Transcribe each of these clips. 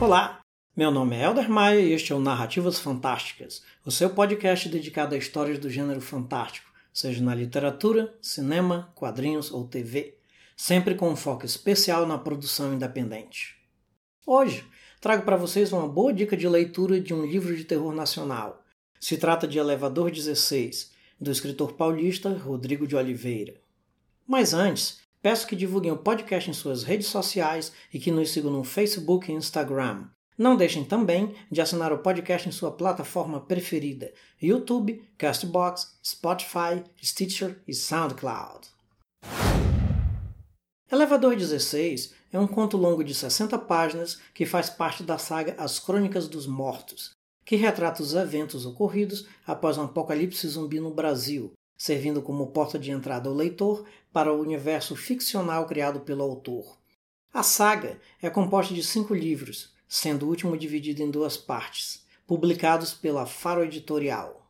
Olá, meu nome é Elder Maia e este é o Narrativas Fantásticas, o seu podcast dedicado a histórias do gênero fantástico, seja na literatura, cinema, quadrinhos ou TV, sempre com um foco especial na produção independente. Hoje, trago para vocês uma boa dica de leitura de um livro de terror nacional. Se trata de Elevador 16, do escritor paulista Rodrigo de Oliveira. Mas antes, peço que divulguem o podcast em suas redes sociais e que nos sigam no Facebook e Instagram. Não deixem também de assinar o podcast em sua plataforma preferida: YouTube, Castbox, Spotify, Stitcher e SoundCloud. Elevador 16 é um conto longo de 60 páginas que faz parte da saga As Crônicas dos Mortos, que retrata os eventos ocorridos após um apocalipse zumbi no Brasil, servindo como porta de entrada ao leitor para o universo ficcional criado pelo autor. A saga é composta de cinco livros, sendo o último dividido em duas partes, publicados pela Faro Editorial.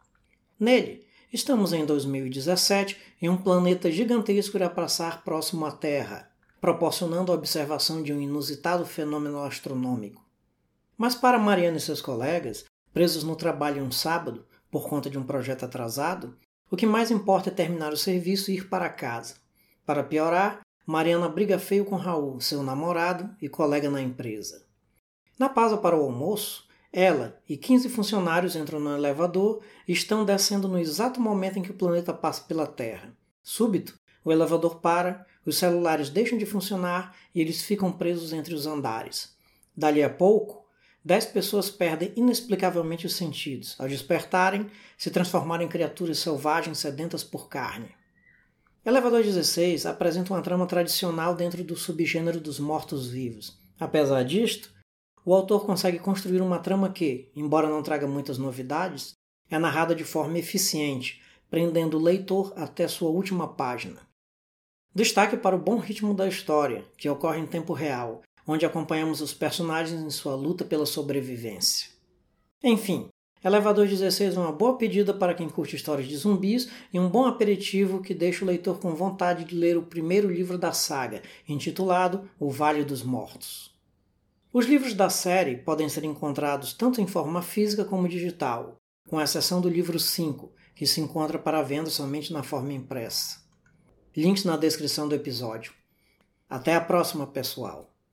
Nele, estamos em 2017 em um planeta gigantesco irá passar próximo à Terra, proporcionando a observação de um inusitado fenômeno astronômico. Mas para Mariana e seus colegas, presos no trabalho um sábado, por conta de um projeto atrasado, o que mais importa é terminar o serviço e ir para casa. Para piorar, Mariana briga feio com Raul, seu namorado e colega na empresa. Na pausa para o almoço, ela e 15 funcionários entram no elevador e estão descendo no exato momento em que o planeta passa pela Terra. Súbito, o elevador para, os celulares deixam de funcionar e eles ficam presos entre os andares. Dali a pouco, dez pessoas perdem inexplicavelmente os sentidos. Ao despertarem, se transformaram em criaturas selvagens sedentas por carne. Elevador 16 apresenta uma trama tradicional dentro do subgênero dos mortos-vivos. Apesar disto, o autor consegue construir uma trama que, embora não traga muitas novidades, é narrada de forma eficiente, prendendo o leitor até sua última página. Destaque para o bom ritmo da história, que ocorre em tempo real, onde acompanhamos os personagens em sua luta pela sobrevivência. Enfim, Elevador 16 é uma boa pedida para quem curte histórias de zumbis e um bom aperitivo que deixa o leitor com vontade de ler o primeiro livro da saga, intitulado O Vale dos Mortos. Os livros da série podem ser encontrados tanto em forma física como digital, com exceção do livro 5, que se encontra para venda somente na forma impressa. Links na descrição do episódio. Até a próxima, pessoal!